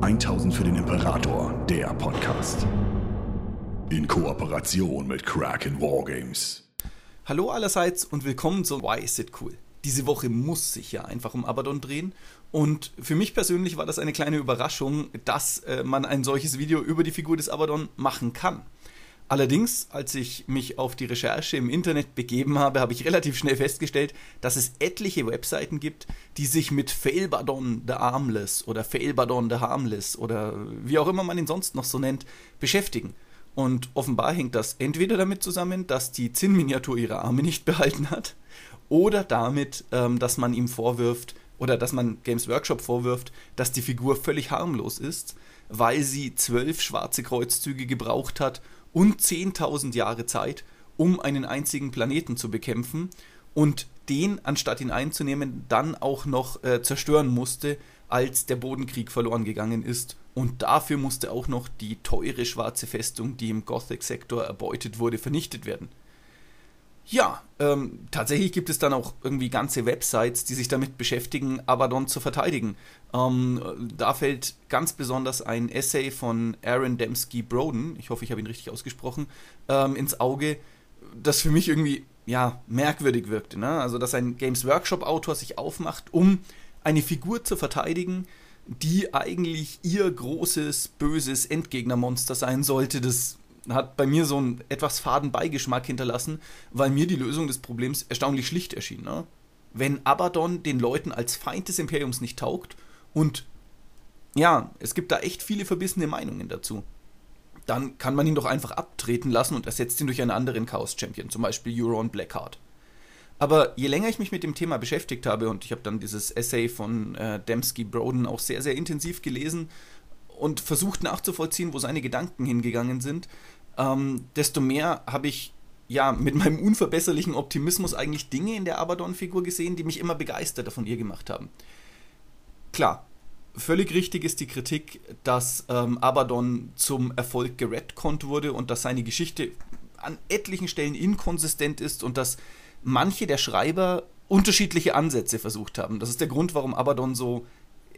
1000 für den Imperator, der Podcast. In Kooperation mit Kraken Wargames. Hallo allerseits und willkommen zu Why Is It Cool. Diese Woche muss sich ja einfach um Abaddon drehen. Und für mich persönlich war das eine kleine Überraschung, dass äh, man ein solches Video über die Figur des Abaddon machen kann. Allerdings, als ich mich auf die Recherche im Internet begeben habe, habe ich relativ schnell festgestellt, dass es etliche Webseiten gibt, die sich mit Failbadon the Armless oder Failbadon the Harmless oder wie auch immer man ihn sonst noch so nennt, beschäftigen. Und offenbar hängt das entweder damit zusammen, dass die Zinnminiatur ihre Arme nicht behalten hat, oder damit, ähm, dass man ihm vorwirft, oder dass man Games Workshop vorwirft, dass die Figur völlig harmlos ist, weil sie zwölf schwarze Kreuzzüge gebraucht hat, und 10.000 Jahre Zeit, um einen einzigen Planeten zu bekämpfen und den, anstatt ihn einzunehmen, dann auch noch äh, zerstören musste, als der Bodenkrieg verloren gegangen ist. Und dafür musste auch noch die teure schwarze Festung, die im Gothic-Sektor erbeutet wurde, vernichtet werden. Ja, ähm, tatsächlich gibt es dann auch irgendwie ganze Websites, die sich damit beschäftigen, Abaddon zu verteidigen. Ähm, da fällt ganz besonders ein Essay von Aaron Dembski Broden, ich hoffe, ich habe ihn richtig ausgesprochen, ähm, ins Auge, das für mich irgendwie ja merkwürdig wirkte. Ne? Also, dass ein Games Workshop-Autor sich aufmacht, um eine Figur zu verteidigen, die eigentlich ihr großes, böses Endgegnermonster sein sollte, das hat bei mir so einen etwas faden Beigeschmack hinterlassen, weil mir die Lösung des Problems erstaunlich schlicht erschien. Ne? Wenn Abaddon den Leuten als Feind des Imperiums nicht taugt und ja, es gibt da echt viele verbissene Meinungen dazu, dann kann man ihn doch einfach abtreten lassen und ersetzt ihn durch einen anderen Chaos-Champion, zum Beispiel Euron Blackheart. Aber je länger ich mich mit dem Thema beschäftigt habe, und ich habe dann dieses Essay von äh, Dembski Broden auch sehr, sehr intensiv gelesen und versucht nachzuvollziehen, wo seine Gedanken hingegangen sind, ähm, desto mehr habe ich ja mit meinem unverbesserlichen Optimismus eigentlich Dinge in der Abaddon-Figur gesehen, die mich immer begeisterter von ihr gemacht haben. Klar, völlig richtig ist die Kritik, dass ähm, Abaddon zum Erfolg geredconnt wurde und dass seine Geschichte an etlichen Stellen inkonsistent ist und dass manche der Schreiber unterschiedliche Ansätze versucht haben. Das ist der Grund, warum Abaddon so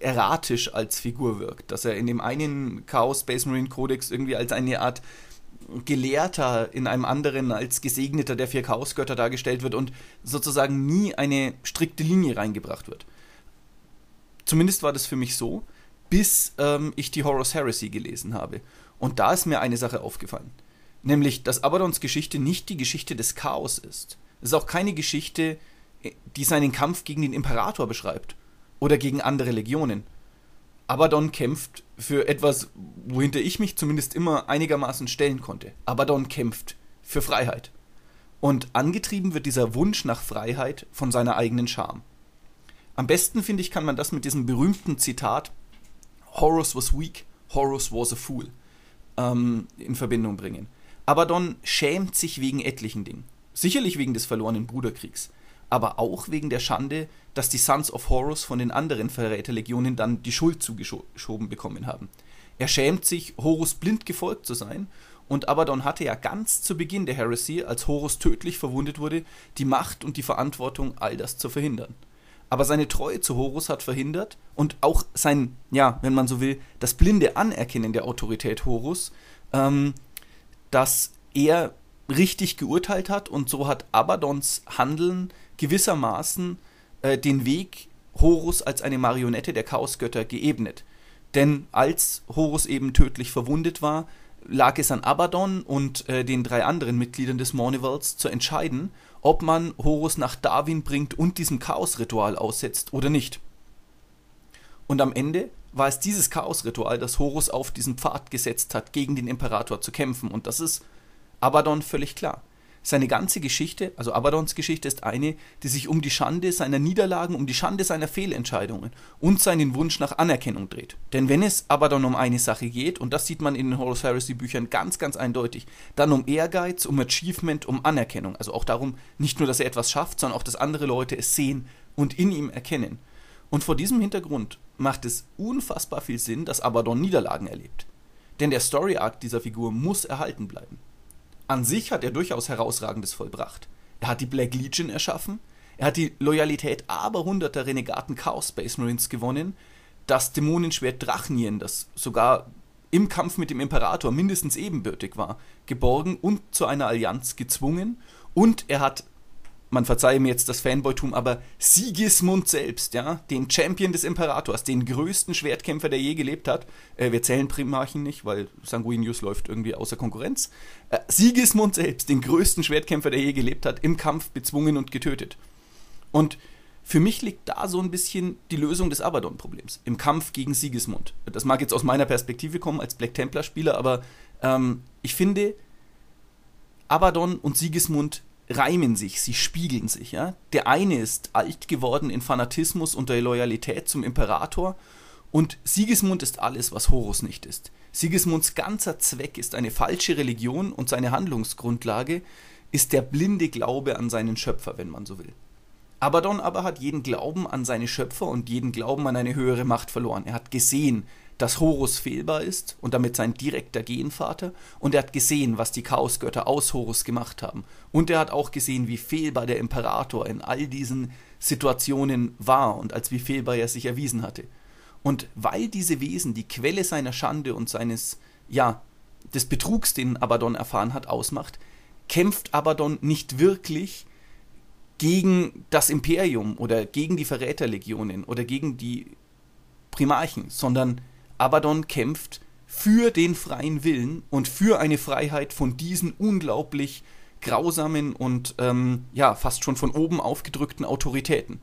erratisch als Figur wirkt. Dass er in dem einen Chaos Space Marine Codex irgendwie als eine Art Gelehrter in einem anderen als Gesegneter der vier Chaosgötter dargestellt wird und sozusagen nie eine strikte Linie reingebracht wird. Zumindest war das für mich so, bis ähm, ich die Horus Heresy gelesen habe. Und da ist mir eine Sache aufgefallen. Nämlich, dass Abadons Geschichte nicht die Geschichte des Chaos ist. Es ist auch keine Geschichte, die seinen Kampf gegen den Imperator beschreibt oder gegen andere Legionen, Abaddon kämpft für etwas, wohinter ich mich zumindest immer einigermaßen stellen konnte. Abaddon kämpft für Freiheit. Und angetrieben wird dieser Wunsch nach Freiheit von seiner eigenen Scham. Am besten, finde ich, kann man das mit diesem berühmten Zitat Horus was weak, Horus was a fool ähm, in Verbindung bringen. Abaddon schämt sich wegen etlichen Dingen. Sicherlich wegen des verlorenen Bruderkriegs aber auch wegen der Schande, dass die Sons of Horus von den anderen Verräterlegionen dann die Schuld zugeschoben bekommen haben. Er schämt sich, Horus blind gefolgt zu sein, und Abaddon hatte ja ganz zu Beginn der Heresy, als Horus tödlich verwundet wurde, die Macht und die Verantwortung, all das zu verhindern. Aber seine Treue zu Horus hat verhindert und auch sein, ja, wenn man so will, das blinde Anerkennen der Autorität Horus, ähm, dass er richtig geurteilt hat und so hat Abaddons Handeln gewissermaßen äh, den Weg Horus als eine Marionette der Chaosgötter geebnet. Denn als Horus eben tödlich verwundet war, lag es an Abaddon und äh, den drei anderen Mitgliedern des Mournivals zu entscheiden, ob man Horus nach Darwin bringt und diesem Chaosritual aussetzt oder nicht. Und am Ende war es dieses Chaosritual, das Horus auf diesen Pfad gesetzt hat, gegen den Imperator zu kämpfen. Und das ist Abaddon völlig klar. Seine ganze Geschichte, also Abaddons Geschichte, ist eine, die sich um die Schande seiner Niederlagen, um die Schande seiner Fehlentscheidungen und seinen Wunsch nach Anerkennung dreht. Denn wenn es Abaddon um eine Sache geht, und das sieht man in den Horus Heresy Büchern ganz, ganz eindeutig, dann um Ehrgeiz, um Achievement, um Anerkennung. Also auch darum, nicht nur, dass er etwas schafft, sondern auch, dass andere Leute es sehen und in ihm erkennen. Und vor diesem Hintergrund macht es unfassbar viel Sinn, dass Abaddon Niederlagen erlebt. Denn der Story Arc dieser Figur muss erhalten bleiben. An sich hat er durchaus Herausragendes vollbracht. Er hat die Black Legion erschaffen, er hat die Loyalität aber hunderter Renegaten Chaos Space Marines gewonnen, das Dämonenschwert Drachnien, das sogar im Kampf mit dem Imperator mindestens ebenbürtig war, geborgen und zu einer Allianz gezwungen. Und er hat man verzeihe mir jetzt das Fanboytum, aber Sigismund selbst, ja, den Champion des Imperators, den größten Schwertkämpfer, der je gelebt hat, äh, wir zählen Primarchen nicht, weil Sanguinius läuft irgendwie außer Konkurrenz, äh, Sigismund selbst, den größten Schwertkämpfer, der je gelebt hat, im Kampf bezwungen und getötet. Und für mich liegt da so ein bisschen die Lösung des Abaddon-Problems im Kampf gegen Sigismund. Das mag jetzt aus meiner Perspektive kommen als Black Templar-Spieler, aber ähm, ich finde, Abaddon und Sigismund reimen sich, sie spiegeln sich. Ja? Der eine ist alt geworden in Fanatismus und der Loyalität zum Imperator und Sigismund ist alles, was Horus nicht ist. Sigismunds ganzer Zweck ist eine falsche Religion und seine Handlungsgrundlage ist der blinde Glaube an seinen Schöpfer, wenn man so will. Abaddon aber hat jeden Glauben an seine Schöpfer und jeden Glauben an eine höhere Macht verloren. Er hat gesehen, dass Horus fehlbar ist und damit sein direkter Genvater, und er hat gesehen, was die Chaosgötter aus Horus gemacht haben. Und er hat auch gesehen, wie fehlbar der Imperator in all diesen Situationen war und als wie fehlbar er sich erwiesen hatte. Und weil diese Wesen die Quelle seiner Schande und seines, ja, des Betrugs, den Abaddon erfahren hat, ausmacht, kämpft Abaddon nicht wirklich gegen das Imperium oder gegen die Verräterlegionen oder gegen die Primarchen, sondern Abaddon kämpft für den freien Willen und für eine Freiheit von diesen unglaublich grausamen und ähm, ja fast schon von oben aufgedrückten Autoritäten.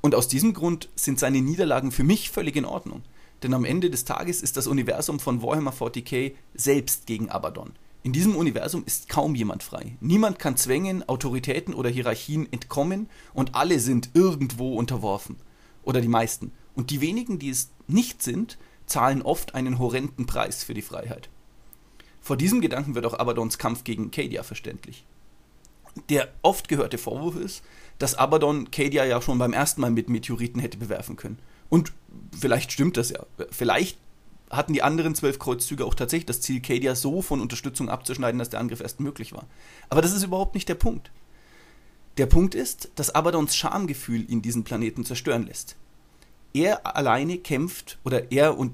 Und aus diesem Grund sind seine Niederlagen für mich völlig in Ordnung. Denn am Ende des Tages ist das Universum von Warhammer 40k selbst gegen Abaddon. In diesem Universum ist kaum jemand frei. Niemand kann Zwängen, Autoritäten oder Hierarchien entkommen und alle sind irgendwo unterworfen. Oder die meisten. Und die wenigen, die es nicht sind, zahlen oft einen horrenden Preis für die Freiheit. Vor diesem Gedanken wird auch Abaddons Kampf gegen Cadia verständlich. Der oft gehörte Vorwurf ist, dass Abaddon Cadia ja schon beim ersten Mal mit Meteoriten hätte bewerfen können. Und vielleicht stimmt das ja. Vielleicht hatten die anderen zwölf Kreuzzüge auch tatsächlich das Ziel, Cadia so von Unterstützung abzuschneiden, dass der Angriff erst möglich war. Aber das ist überhaupt nicht der Punkt. Der Punkt ist, dass Abaddons Schamgefühl ihn diesen Planeten zerstören lässt er alleine kämpft oder er und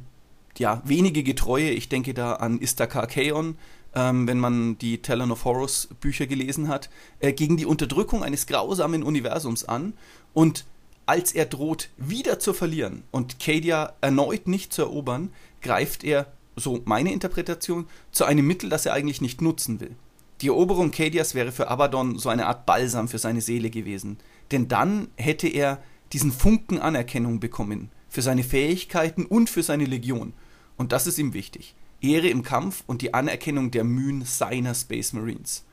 ja, wenige Getreue, ich denke da an Istakar Kaon, ähm, wenn man die Talon of Horus Bücher gelesen hat, äh, gegen die Unterdrückung eines grausamen Universums an und als er droht, wieder zu verlieren und Cadia erneut nicht zu erobern, greift er, so meine Interpretation, zu einem Mittel, das er eigentlich nicht nutzen will. Die Eroberung Cadias wäre für Abaddon so eine Art Balsam für seine Seele gewesen, denn dann hätte er diesen Funken Anerkennung bekommen für seine Fähigkeiten und für seine Legion. Und das ist ihm wichtig. Ehre im Kampf und die Anerkennung der Mühen seiner Space Marines.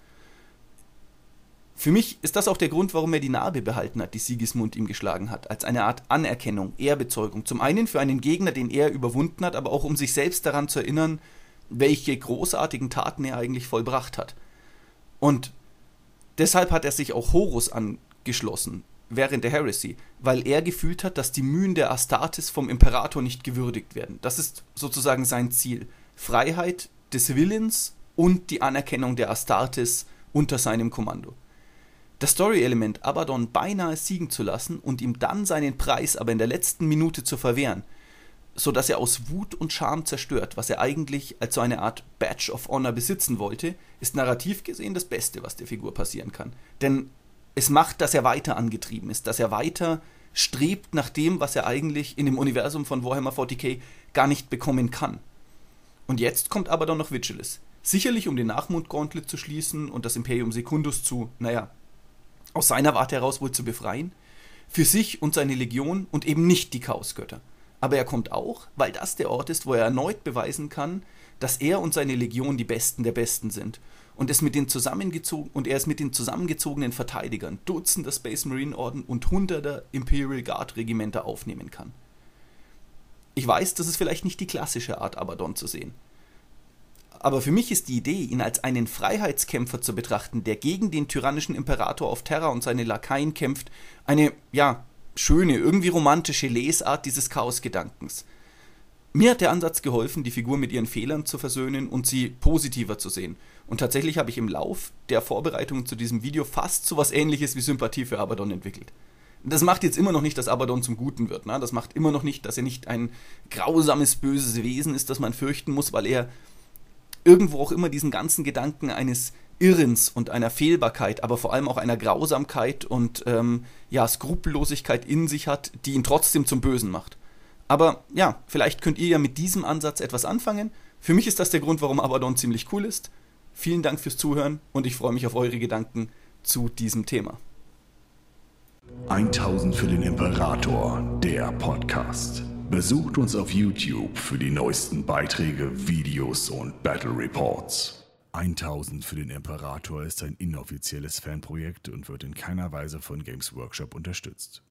Für mich ist das auch der Grund, warum er die Narbe behalten hat, die Sigismund ihm geschlagen hat, als eine Art Anerkennung, Ehrbezeugung. Zum einen für einen Gegner, den er überwunden hat, aber auch um sich selbst daran zu erinnern, welche großartigen Taten er eigentlich vollbracht hat. Und deshalb hat er sich auch Horus angeschlossen, während der Heresy, weil er gefühlt hat, dass die Mühen der Astartes vom Imperator nicht gewürdigt werden. Das ist sozusagen sein Ziel. Freiheit des Willens und die Anerkennung der Astartes unter seinem Kommando. Das Story-Element Abaddon beinahe siegen zu lassen und ihm dann seinen Preis aber in der letzten Minute zu verwehren, so dass er aus Wut und Scham zerstört, was er eigentlich als so eine Art Badge of Honor besitzen wollte, ist narrativ gesehen das Beste, was der Figur passieren kann. Denn es macht, dass er weiter angetrieben ist, dass er weiter strebt nach dem, was er eigentlich in dem Universum von Warhammer 40k gar nicht bekommen kann. Und jetzt kommt aber dann noch Vigilus. Sicherlich, um den Nachmund-Gauntlet zu schließen und das Imperium Secundus zu, naja, aus seiner Warte heraus wohl zu befreien. Für sich und seine Legion und eben nicht die Chaosgötter. Aber er kommt auch, weil das der Ort ist, wo er erneut beweisen kann, dass er und seine Legion die Besten der Besten sind und es mit den zusammengezogen und er es mit den zusammengezogenen Verteidigern Dutzender Space Marine Orden und hunderter Imperial Guard Regimenter aufnehmen kann. Ich weiß, das ist vielleicht nicht die klassische Art, Abaddon zu sehen. Aber für mich ist die Idee, ihn als einen Freiheitskämpfer zu betrachten, der gegen den tyrannischen Imperator auf Terra und seine Lakaien kämpft, eine, ja, schöne, irgendwie romantische Lesart dieses Chaosgedankens. Mir hat der Ansatz geholfen, die Figur mit ihren Fehlern zu versöhnen und sie positiver zu sehen. Und tatsächlich habe ich im Lauf der Vorbereitungen zu diesem Video fast so was ähnliches wie Sympathie für Abaddon entwickelt. Das macht jetzt immer noch nicht, dass Abaddon zum Guten wird. Ne? Das macht immer noch nicht, dass er nicht ein grausames, böses Wesen ist, das man fürchten muss, weil er irgendwo auch immer diesen ganzen Gedanken eines Irrens und einer Fehlbarkeit, aber vor allem auch einer Grausamkeit und ähm, ja, Skrupellosigkeit in sich hat, die ihn trotzdem zum Bösen macht. Aber ja, vielleicht könnt ihr ja mit diesem Ansatz etwas anfangen. Für mich ist das der Grund, warum Abaddon ziemlich cool ist. Vielen Dank fürs Zuhören und ich freue mich auf eure Gedanken zu diesem Thema. 1000 für den Imperator, der Podcast. Besucht uns auf YouTube für die neuesten Beiträge, Videos und Battle Reports. 1000 für den Imperator ist ein inoffizielles Fanprojekt und wird in keiner Weise von Games Workshop unterstützt.